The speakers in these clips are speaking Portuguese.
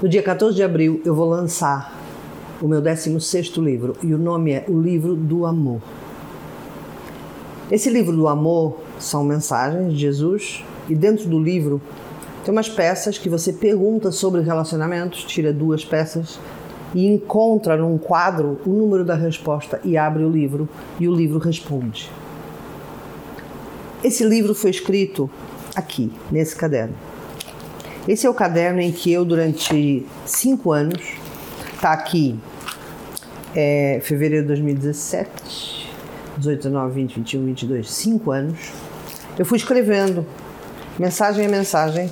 No dia 14 de abril eu vou lançar o meu 16º livro e o nome é O Livro do Amor. Esse livro do amor são mensagens de Jesus e dentro do livro tem umas peças que você pergunta sobre relacionamentos, tira duas peças e encontra num quadro o número da resposta e abre o livro e o livro responde. Esse livro foi escrito aqui, nesse caderno. Esse é o caderno em que eu, durante cinco anos, está aqui, é, fevereiro de 2017, 18, 19, 20, 21, 22, cinco anos, eu fui escrevendo mensagem a mensagem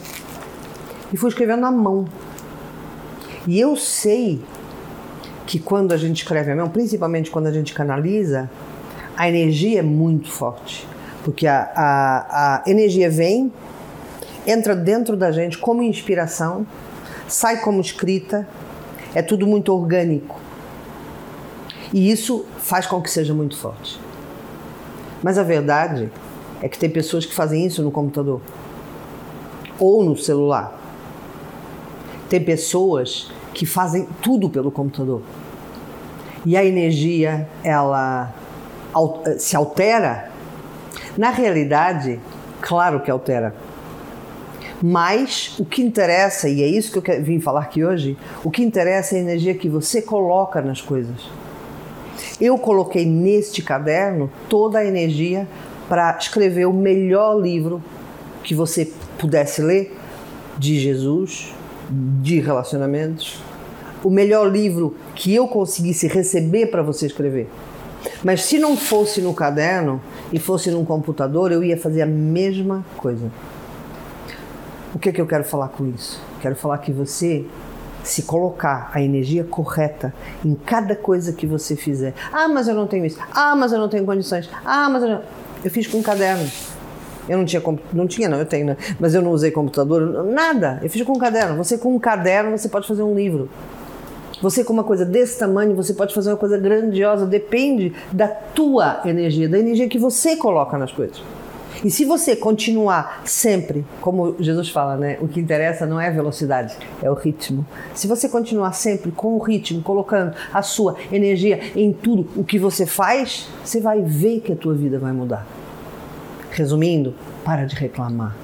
e fui escrevendo à mão. E eu sei que quando a gente escreve à mão, principalmente quando a gente canaliza, a energia é muito forte. Porque a, a, a energia vem, entra dentro da gente como inspiração, sai como escrita, é tudo muito orgânico. E isso faz com que seja muito forte. Mas a verdade é que tem pessoas que fazem isso no computador ou no celular. Tem pessoas que fazem tudo pelo computador. E a energia, ela se altera na realidade, claro que altera. Mas o que interessa, e é isso que eu vim falar aqui hoje, o que interessa é a energia que você coloca nas coisas. Eu coloquei neste caderno toda a energia para escrever o melhor livro que você pudesse ler de Jesus, de relacionamentos, o melhor livro que eu conseguisse receber para você escrever. Mas se não fosse no caderno e fosse num computador, eu ia fazer a mesma coisa. O que, é que eu quero falar com isso? Quero falar que você se colocar a energia correta em cada coisa que você fizer. Ah, mas eu não tenho isso. Ah, mas eu não tenho condições. Ah, mas eu não... Eu fiz com um caderno. Eu não tinha, não tinha não, eu tenho, né? Mas eu não usei computador, nada. Eu fiz com um caderno. Você com um caderno, você pode fazer um livro. Você com uma coisa desse tamanho, você pode fazer uma coisa grandiosa, depende da tua energia, da energia que você coloca nas coisas. E se você continuar sempre, como Jesus fala, né? O que interessa não é a velocidade, é o ritmo. Se você continuar sempre com o ritmo, colocando a sua energia em tudo o que você faz, você vai ver que a tua vida vai mudar. Resumindo, para de reclamar.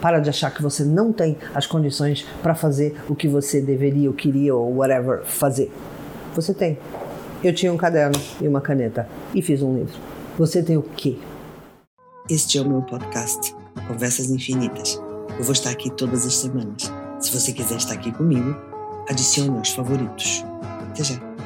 Para de achar que você não tem as condições para fazer o que você deveria ou queria ou whatever fazer. Você tem. Eu tinha um caderno e uma caneta e fiz um livro. Você tem o quê? Este é o meu podcast, Conversas Infinitas. Eu vou estar aqui todas as semanas. Se você quiser estar aqui comigo, adicione aos favoritos. Até já.